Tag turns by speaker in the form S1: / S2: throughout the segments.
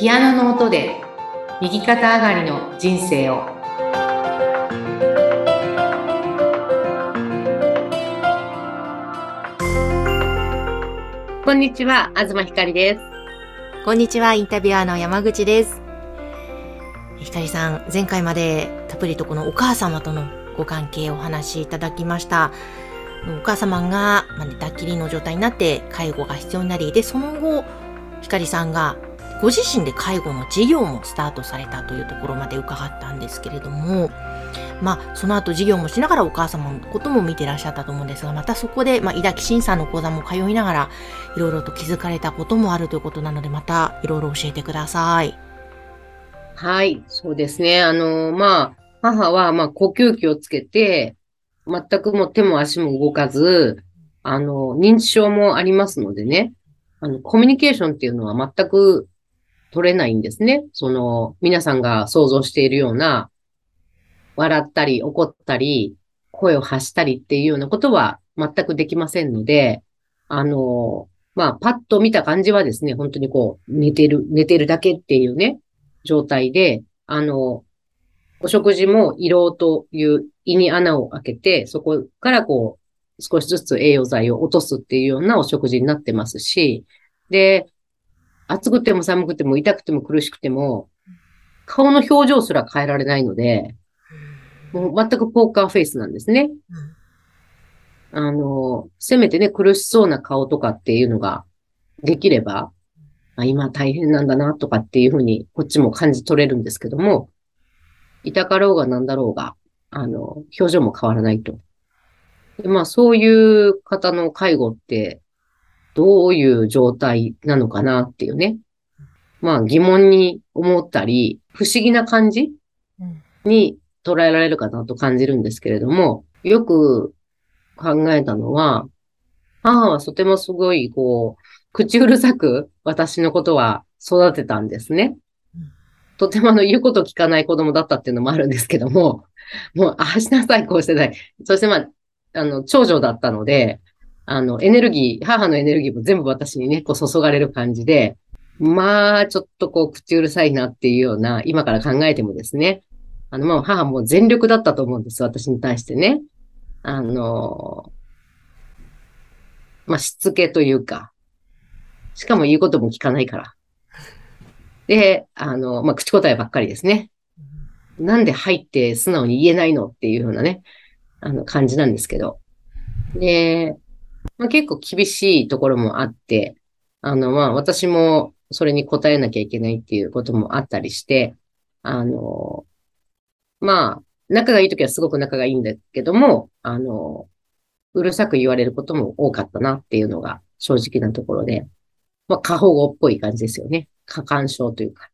S1: ピアノの音で右肩上がりの人生を。こんにちは東ひかりです。
S2: こんにちはインタビュアーの山口です。ひかりさん前回までたっぷりとこのお母様とのご関係をお話しいただきました。お母様が、まあ、寝たきりの状態になって介護が必要になりでその後ひかりさんがご自身で介護の事業もスタートされたというところまで伺ったんですけれども、まあ、その後事業もしながらお母様のことも見てらっしゃったと思うんですが、またそこで、まあ、井崎慎さんの講座も通いながら、いろいろと気づかれたこともあるということなので、またいろいろ教えてください。
S1: はい、そうですね。あの、まあ、母は、まあ、呼吸器をつけて、全くも手も足も動かず、あの、認知症もありますのでね、あの、コミュニケーションっていうのは全く取れないんですね。その、皆さんが想像しているような、笑ったり怒ったり、声を発したりっていうようなことは全くできませんので、あの、まあ、パッと見た感じはですね、本当にこう、寝てる、寝てるだけっていうね、状態で、あの、お食事も胃ろうという胃に穴を開けて、そこからこう、少しずつ栄養剤を落とすっていうようなお食事になってますし、で、暑くても寒くても痛くても苦しくても、顔の表情すら変えられないので、もう全くポーカーフェイスなんですね。あの、せめてね、苦しそうな顔とかっていうのができれば、あ今大変なんだなとかっていうふうに、こっちも感じ取れるんですけども、痛かろうがなんだろうが、あの、表情も変わらないと。でまあ、そういう方の介護って、どういう状態なのかなっていうね。まあ、疑問に思ったり、不思議な感じに捉えられるかなと感じるんですけれども、よく考えたのは、母はとてもすごい、こう、口うるさく私のことは育てたんですね。とてもあの言うこと聞かない子供だったっていうのもあるんですけども、もう、ああしなさい、こうしてない。そしてまあ、あの、長女だったので、あの、エネルギー、母のエネルギーも全部私にね、こう注がれる感じで、まあ、ちょっとこう、口うるさいなっていうような、今から考えてもですね、あの、まあ、母も全力だったと思うんです、私に対してね。あの、まあ、しつけというか、しかも言うことも聞かないから。で、あの、まあ、口答えばっかりですね。なんで入って素直に言えないのっていうようなね、あの感じなんですけど。で、まあ、結構厳しいところもあって、あの、まあ、私もそれに答えなきゃいけないっていうこともあったりして、あの、まあ、仲がいいときはすごく仲がいいんだけども、あの、うるさく言われることも多かったなっていうのが正直なところで、まあ、過保護っぽい感じですよね。過干渉というか。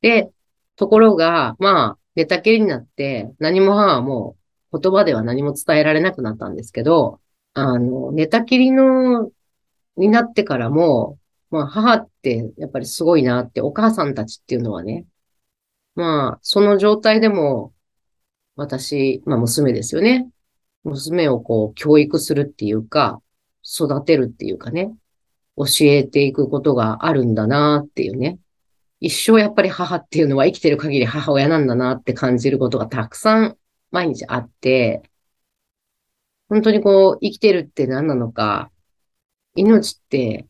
S1: で、ところが、まあ、寝たきりになって、何も母はもう言葉では何も伝えられなくなったんですけど、あの、寝たきりの、になってからも、まあ、母ってやっぱりすごいなって、お母さんたちっていうのはね、まあ、その状態でも、私、まあ娘ですよね。娘をこう、教育するっていうか、育てるっていうかね、教えていくことがあるんだなっていうね。一生やっぱり母っていうのは生きてる限り母親なんだなって感じることがたくさん毎日あって、本当にこう、生きてるって何なのか、命って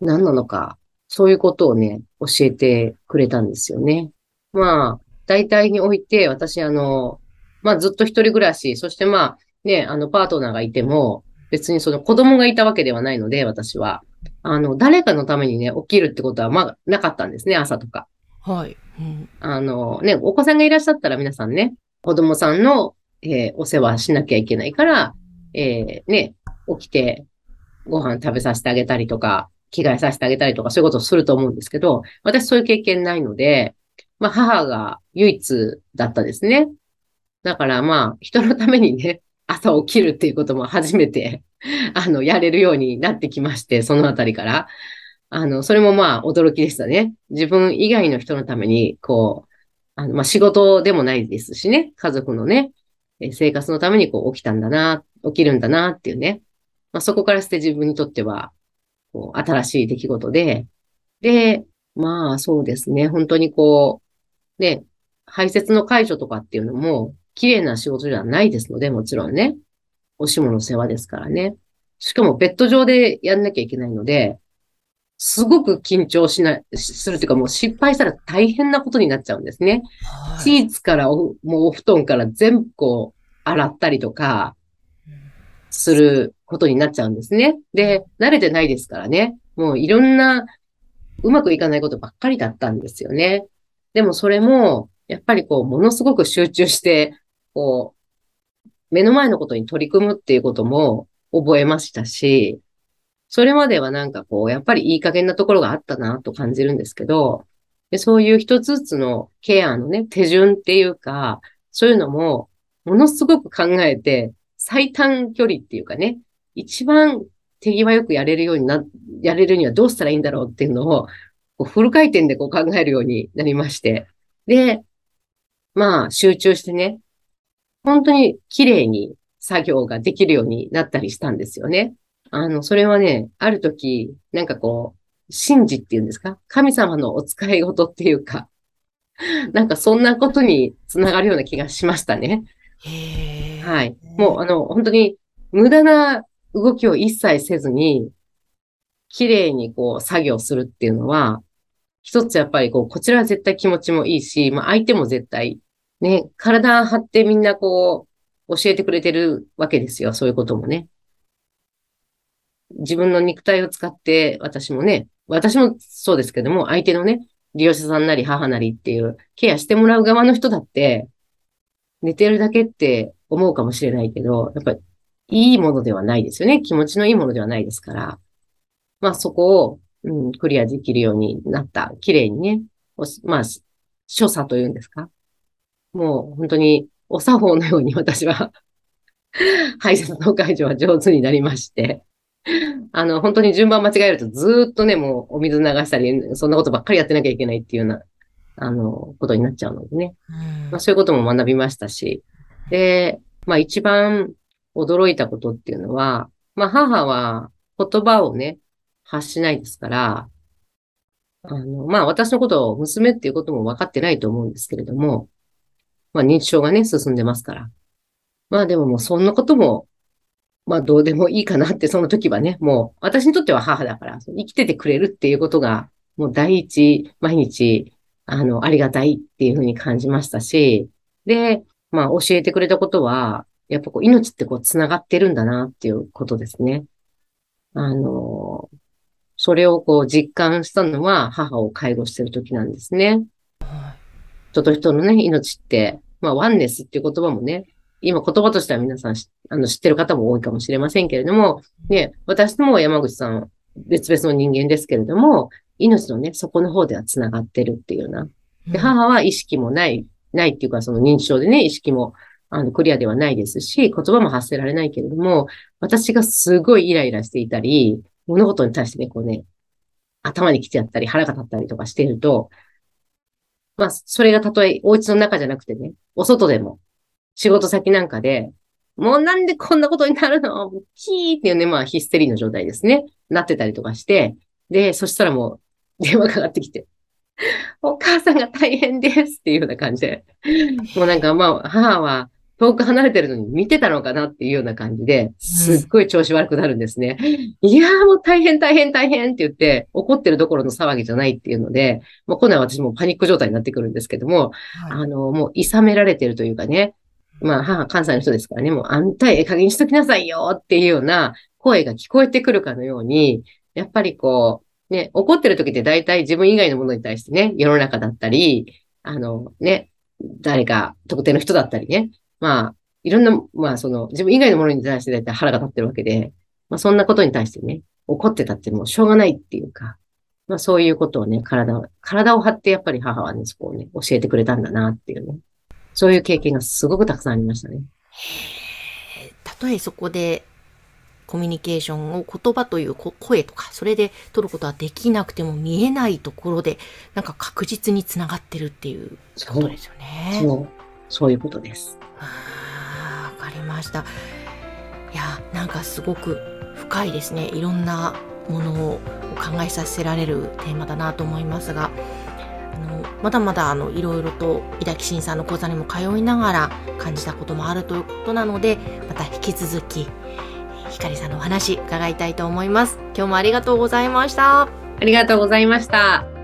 S1: 何なのか、そういうことをね、教えてくれたんですよね。まあ、大体において、私、あの、まあ、ずっと一人暮らし、そしてまあ、ね、あの、パートナーがいても、別にその子供がいたわけではないので、私は。あの、誰かのためにね、起きるってことは、まあ、なかったんですね、朝とか。
S2: はい。
S1: うん、あの、ね、お子さんがいらっしゃったら皆さんね、子供さんの、えー、お世話しなきゃいけないから、えー、ね、起きてご飯食べさせてあげたりとか、着替えさせてあげたりとか、そういうことをすると思うんですけど、私そういう経験ないので、まあ母が唯一だったですね。だからまあ、人のためにね、朝起きるっていうことも初めて、あの、やれるようになってきまして、そのあたりから。あの、それもまあ、驚きでしたね。自分以外の人のために、こう、あの、まあ、仕事でもないですしね、家族のね、生活のためにこう起きたんだな、起きるんだなっていうね。まあ、そこからして自分にとっては、こう、新しい出来事で、で、まあ、そうですね。本当にこう、ね、排泄の解除とかっていうのも、綺麗な仕事ではないですので、もちろんね。おしもの世話ですからね。しかもベッド上でやんなきゃいけないので、すごく緊張しない、するというかもう失敗したら大変なことになっちゃうんですね。
S2: はい
S1: シーツからお、もうお布団から全部こう、洗ったりとか、することになっちゃうんですね。で、慣れてないですからね。もういろんな、うまくいかないことばっかりだったんですよね。でもそれも、やっぱりこう、ものすごく集中して、こう、目の前のことに取り組むっていうことも覚えましたし、それまではなんかこう、やっぱりいい加減なところがあったなと感じるんですけど、でそういう一つずつのケアのね、手順っていうか、そういうのも、ものすごく考えて、最短距離っていうかね、一番手際よくやれるようにな、やれるにはどうしたらいいんだろうっていうのを、こうフル回転でこう考えるようになりまして。で、まあ、集中してね、本当に綺麗に作業ができるようになったりしたんですよね。あの、それはね、ある時、なんかこう、神事っていうんですか？神様のお使い事っていうか、なんかそんなことにつながるような気がしましたね。はい。もう、あの、本当に無駄な動きを一切せずに、綺麗にこう作業するっていうのは、一つやっぱりこう、こちらは絶対気持ちもいいし、まあ相手も絶対、ね、体張ってみんなこう、教えてくれてるわけですよ。そういうこともね。自分の肉体を使って、私もね、私もそうですけども、相手のね、利用者さんなり母なりっていう、ケアしてもらう側の人だって、寝てるだけって思うかもしれないけど、やっぱりいいものではないですよね。気持ちのいいものではないですから。まあそこを、うん、クリアできるようになった。綺麗にね。おまあ、所作というんですか。もう本当にお作法のように私は 排泄の解除は上手になりまして。あの、本当に順番間違えるとずーっとね、もうお水流したり、そんなことばっかりやってなきゃいけないっていうような、あの、ことになっちゃうのでね。
S2: うん
S1: まあ、そういうことも学びましたし。で、まあ一番驚いたことっていうのは、まあ母は言葉をね、発しないですから、あの、まあ私のことを娘っていうことも分かってないと思うんですけれども、まあ認知症がね、進んでますから。まあでももうそんなことも、まあどうでもいいかなって、その時はね、もう私にとっては母だから、生きててくれるっていうことが、もう第一、毎日、あの、ありがたいっていうふうに感じましたし、で、まあ教えてくれたことは、やっぱこう命ってこう繋がってるんだなっていうことですね。あの、それをこう実感したのは母を介護してる時なんですね。人と人のね、命って、まあワンネスっていう言葉もね、今言葉としては皆さんしあの知ってる方も多いかもしれませんけれども、ね、私とも山口さん別々の人間ですけれども、命のね、底の方では繋がってるっていうような。で、母は意識もない、ないっていうか、その認知症でね、意識も、あの、クリアではないですし、言葉も発せられないけれども、私がすごいイライラしていたり、物事に対してね、こうね、頭に来てやったり、腹が立ったりとかしていると、まあ、それがたとえお家の中じゃなくてね、お外でも、仕事先なんかで、もうなんでこんなことになるの？キーっていうね、まあヒステリーの状態ですね。なってたりとかして、で、そしたらもう電話かかってきて、お母さんが大変ですっていうような感じで、もうなんかまあ母は遠く離れてるのに見てたのかなっていうような感じで、すっごい調子悪くなるんですね。いやーもう大変大変大変って言って、怒ってるどころの騒ぎじゃないっていうので、もう今度は私もパニック状態になってくるんですけども、あの、もう、いさめられてるというかね、まあ、母、関西の人ですからね、もう、あんたええ加減しときなさいよっていうような声が聞こえてくるかのように、やっぱりこう、ね、怒ってる時って大体自分以外のものに対してね、世の中だったり、あの、ね、誰か特定の人だったりね、まあ、いろんな、まあ、その、自分以外のものに対して大体腹が立ってるわけで、まあ、そんなことに対してね、怒ってたってもうしょうがないっていうか、まあ、そういうことをね、体を、体を張ってやっぱり母はね、そこをね、教えてくれたんだなっていうね。そういう経験がすごくたくさんありましたね。
S2: たとえそこでコミュニケーションを言葉というこ声とか、それで取ることはできなくても見えないところで、なんか確実につながってるっていうことですよね。
S1: そう、そういうことです。
S2: あーわかりました。いや、なんかすごく深いですね。いろんなものを考えさせられるテーマだなと思いますが、まだまだあのいろいろと伊田信さんの講座にも通いながら感じたこともあるということなので、また引き続き、ひかりさんのお話伺いたいと思います。今日もありがとうございました。
S1: ありがとうございました。